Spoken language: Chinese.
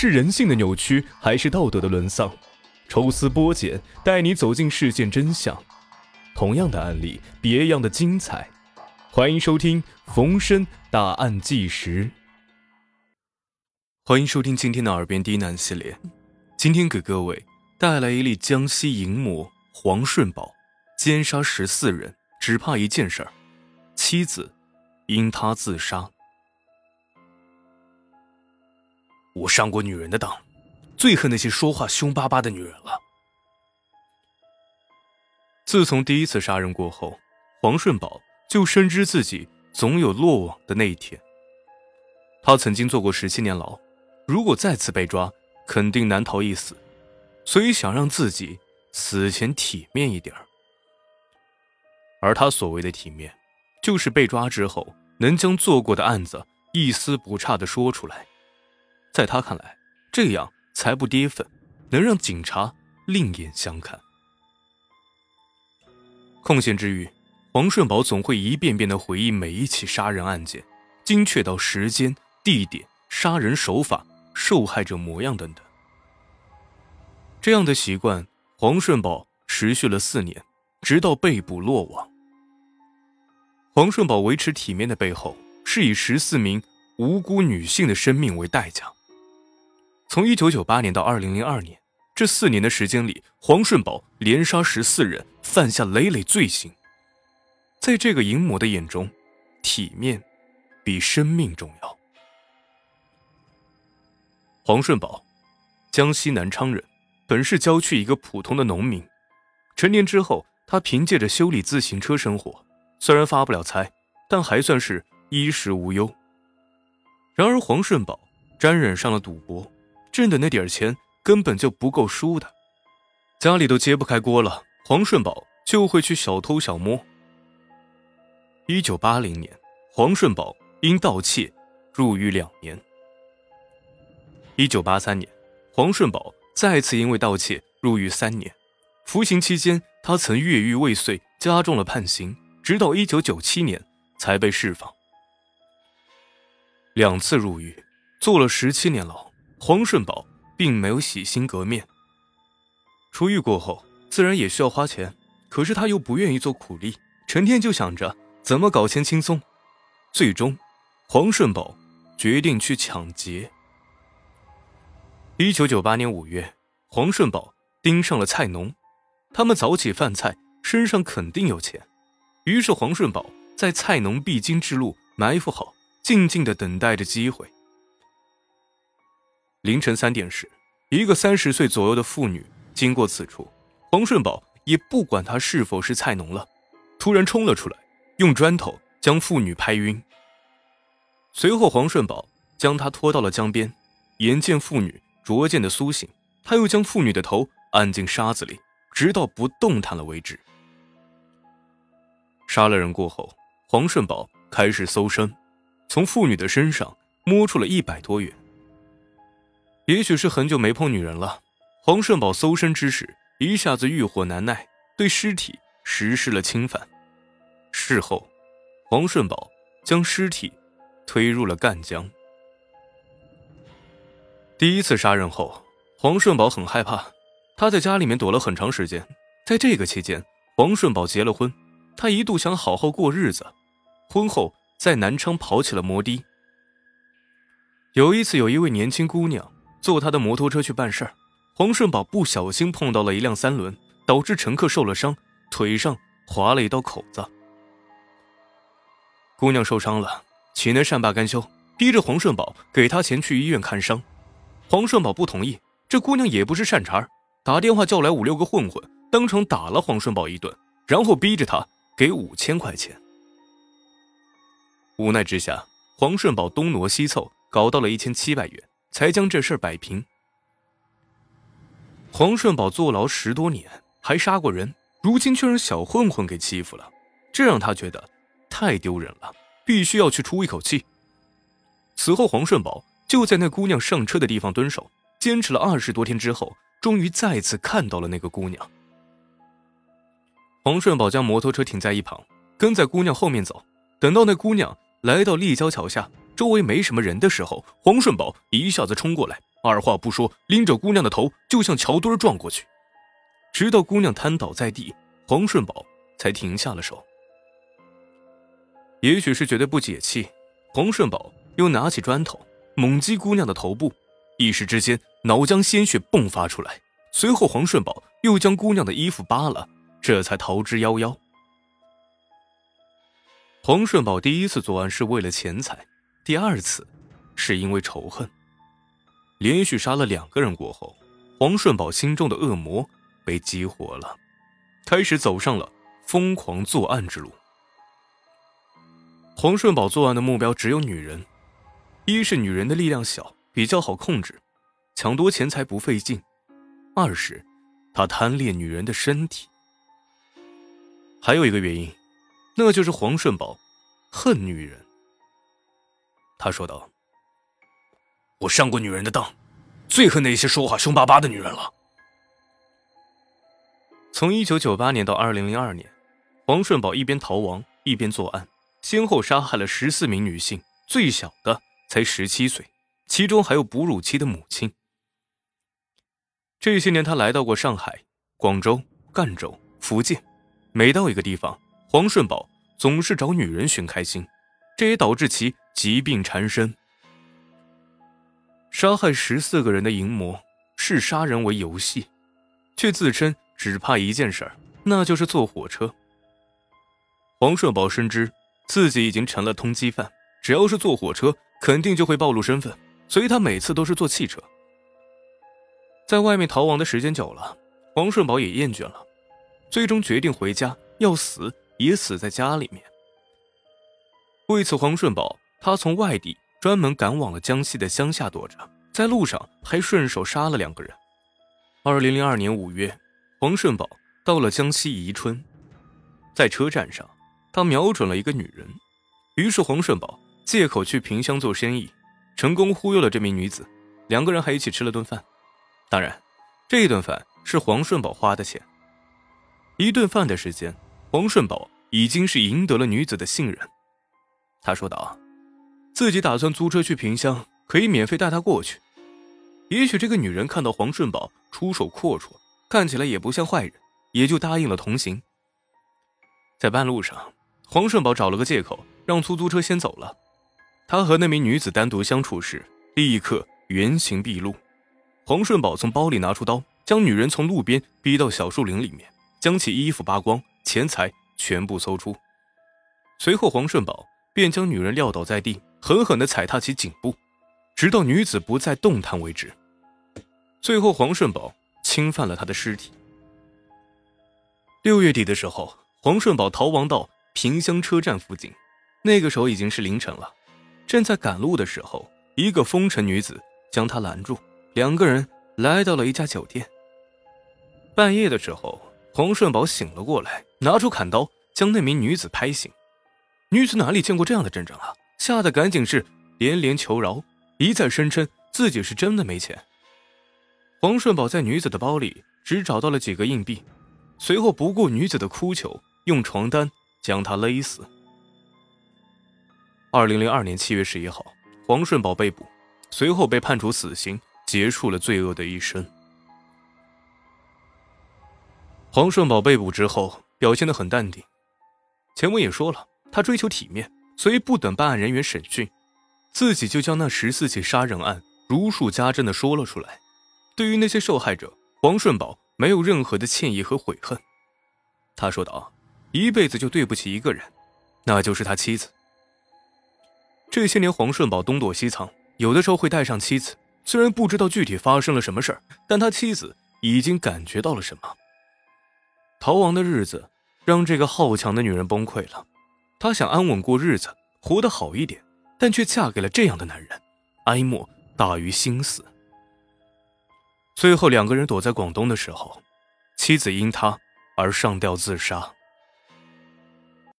是人性的扭曲，还是道德的沦丧？抽丝剥茧，带你走进事件真相。同样的案例，别样的精彩。欢迎收听《逢申大案纪实》。欢迎收听今天的《耳边低喃》系列。今天给各位带来一例江西淫魔黄顺宝奸杀十四人，只怕一件事儿：妻子因他自杀。我上过女人的当。最恨那些说话凶巴巴的女人了。自从第一次杀人过后，黄顺宝就深知自己总有落网的那一天。他曾经坐过十七年牢，如果再次被抓，肯定难逃一死，所以想让自己死前体面一点而他所谓的体面，就是被抓之后能将做过的案子一丝不差的说出来。在他看来，这样。才不跌份，能让警察另眼相看。空闲之余，黄顺宝总会一遍遍的回忆每一起杀人案件，精确到时间、地点、杀人手法、受害者模样等等。这样的习惯，黄顺宝持续了四年，直到被捕落网。黄顺宝维持体面的背后，是以十四名无辜女性的生命为代价。从一九九八年到二零零二年，这四年的时间里，黄顺宝连杀十四人，犯下累累罪行。在这个淫魔的眼中，体面比生命重要。黄顺宝，江西南昌人，本是郊区一个普通的农民。成年之后，他凭借着修理自行车生活，虽然发不了财，但还算是衣食无忧。然而，黄顺宝沾染上了赌博。挣的那点钱根本就不够输的，家里都揭不开锅了，黄顺宝就会去小偷小摸。一九八零年，黄顺宝因盗窃入狱两年。一九八三年，黄顺宝再次因为盗窃入狱三年，服刑期间他曾越狱未遂，加重了判刑，直到一九九七年才被释放。两次入狱，坐了十七年牢。黄顺宝并没有洗心革面。出狱过后，自然也需要花钱，可是他又不愿意做苦力，成天就想着怎么搞钱轻松。最终，黄顺宝决定去抢劫。一九九八年五月，黄顺宝盯上了菜农，他们早起贩菜，身上肯定有钱。于是，黄顺宝在菜农必经之路埋伏好，静静的等待着机会。凌晨三点时，一个三十岁左右的妇女经过此处，黄顺宝也不管她是否是菜农了，突然冲了出来，用砖头将妇女拍晕。随后，黄顺宝将她拖到了江边，眼见妇女逐渐的苏醒，他又将妇女的头按进沙子里，直到不动弹了为止。杀了人过后，黄顺宝开始搜身，从妇女的身上摸出了一百多元。也许是很久没碰女人了，黄顺宝搜身之时一下子欲火难耐，对尸体实施了侵犯。事后，黄顺宝将尸体推入了赣江。第一次杀人后，黄顺宝很害怕，他在家里面躲了很长时间。在这个期间，黄顺宝结了婚，他一度想好好过日子，婚后在南昌跑起了摩的。有一次，有一位年轻姑娘。坐他的摩托车去办事儿，黄顺宝不小心碰到了一辆三轮，导致乘客受了伤，腿上划了一道口子。姑娘受伤了，岂能善罢甘休？逼着黄顺宝给他钱去医院看伤。黄顺宝不同意，这姑娘也不是善茬打电话叫来五六个混混，当场打了黄顺宝一顿，然后逼着他给五千块钱。无奈之下，黄顺宝东挪西凑，搞到了一千七百元。才将这事摆平。黄顺宝坐牢十多年，还杀过人，如今却让小混混给欺负了，这让他觉得太丢人了，必须要去出一口气。此后，黄顺宝就在那姑娘上车的地方蹲守，坚持了二十多天之后，终于再次看到了那个姑娘。黄顺宝将摩托车停在一旁，跟在姑娘后面走，等到那姑娘来到立交桥下。周围没什么人的时候，黄顺宝一下子冲过来，二话不说，拎着姑娘的头就向桥墩撞过去，直到姑娘瘫倒在地，黄顺宝才停下了手。也许是觉得不解气，黄顺宝又拿起砖头猛击姑娘的头部，一时之间脑浆鲜血迸发出来。随后，黄顺宝又将姑娘的衣服扒了，这才逃之夭夭。黄顺宝第一次作案是为了钱财，第二次是因为仇恨。连续杀了两个人过后，黄顺宝心中的恶魔被激活了，开始走上了疯狂作案之路。黄顺宝作案的目标只有女人，一是女人的力量小，比较好控制，抢夺钱财不费劲；二是他贪恋女人的身体。还有一个原因，那就是黄顺宝恨女人。他说道。我上过女人的当，最恨那些说话凶巴巴的女人了。从一九九八年到二零零二年，黄顺宝一边逃亡一边作案，先后杀害了十四名女性，最小的才十七岁，其中还有哺乳期的母亲。这些年，他来到过上海、广州、赣州、福建，每到一个地方，黄顺宝总是找女人寻开心，这也导致其疾病缠身。杀害十四个人的淫魔视杀人为游戏，却自称只怕一件事儿，那就是坐火车。黄顺宝深知自己已经成了通缉犯，只要是坐火车，肯定就会暴露身份，所以他每次都是坐汽车。在外面逃亡的时间久了，黄顺宝也厌倦了，最终决定回家，要死也死在家里面。为此，黄顺宝他从外地。专门赶往了江西的乡下躲着，在路上还顺手杀了两个人。二零零二年五月，黄顺宝到了江西宜春，在车站上，他瞄准了一个女人，于是黄顺宝借口去萍乡做生意，成功忽悠了这名女子，两个人还一起吃了顿饭。当然，这顿饭是黄顺宝花的钱。一顿饭的时间，黄顺宝已经是赢得了女子的信任。他说道。自己打算租车去萍乡，可以免费带她过去。也许这个女人看到黄顺宝出手阔绰，看起来也不像坏人，也就答应了同行。在半路上，黄顺宝找了个借口让出租车先走了。他和那名女子单独相处时，立刻原形毕露。黄顺宝从包里拿出刀，将女人从路边逼到小树林里面，将其衣服扒光，钱财全部搜出。随后，黄顺宝便将女人撂倒在地。狠狠地踩踏其颈部，直到女子不再动弹为止。最后，黄顺宝侵犯了他的尸体。六月底的时候，黄顺宝逃亡到萍乡车站附近，那个时候已经是凌晨了。正在赶路的时候，一个风尘女子将他拦住，两个人来到了一家酒店。半夜的时候，黄顺宝醒了过来，拿出砍刀将那名女子拍醒。女子哪里见过这样的阵仗啊？吓得赶紧是连连求饶，一再声称自己是真的没钱。黄顺宝在女子的包里只找到了几个硬币，随后不顾女子的哭求，用床单将她勒死。二零零二年七月十一号，黄顺宝被捕，随后被判处死刑，结束了罪恶的一生。黄顺宝被捕之后表现得很淡定，前文也说了，他追求体面。所以不等办案人员审讯，自己就将那十四起杀人案如数家珍的说了出来。对于那些受害者，黄顺宝没有任何的歉意和悔恨。他说道：“一辈子就对不起一个人，那就是他妻子。这些年，黄顺宝东躲西藏，有的时候会带上妻子。虽然不知道具体发生了什么事儿，但他妻子已经感觉到了什么。逃亡的日子让这个好强的女人崩溃了。”她想安稳过日子，活得好一点，但却嫁给了这样的男人，哀莫大于心死。最后两个人躲在广东的时候，妻子因他而上吊自杀。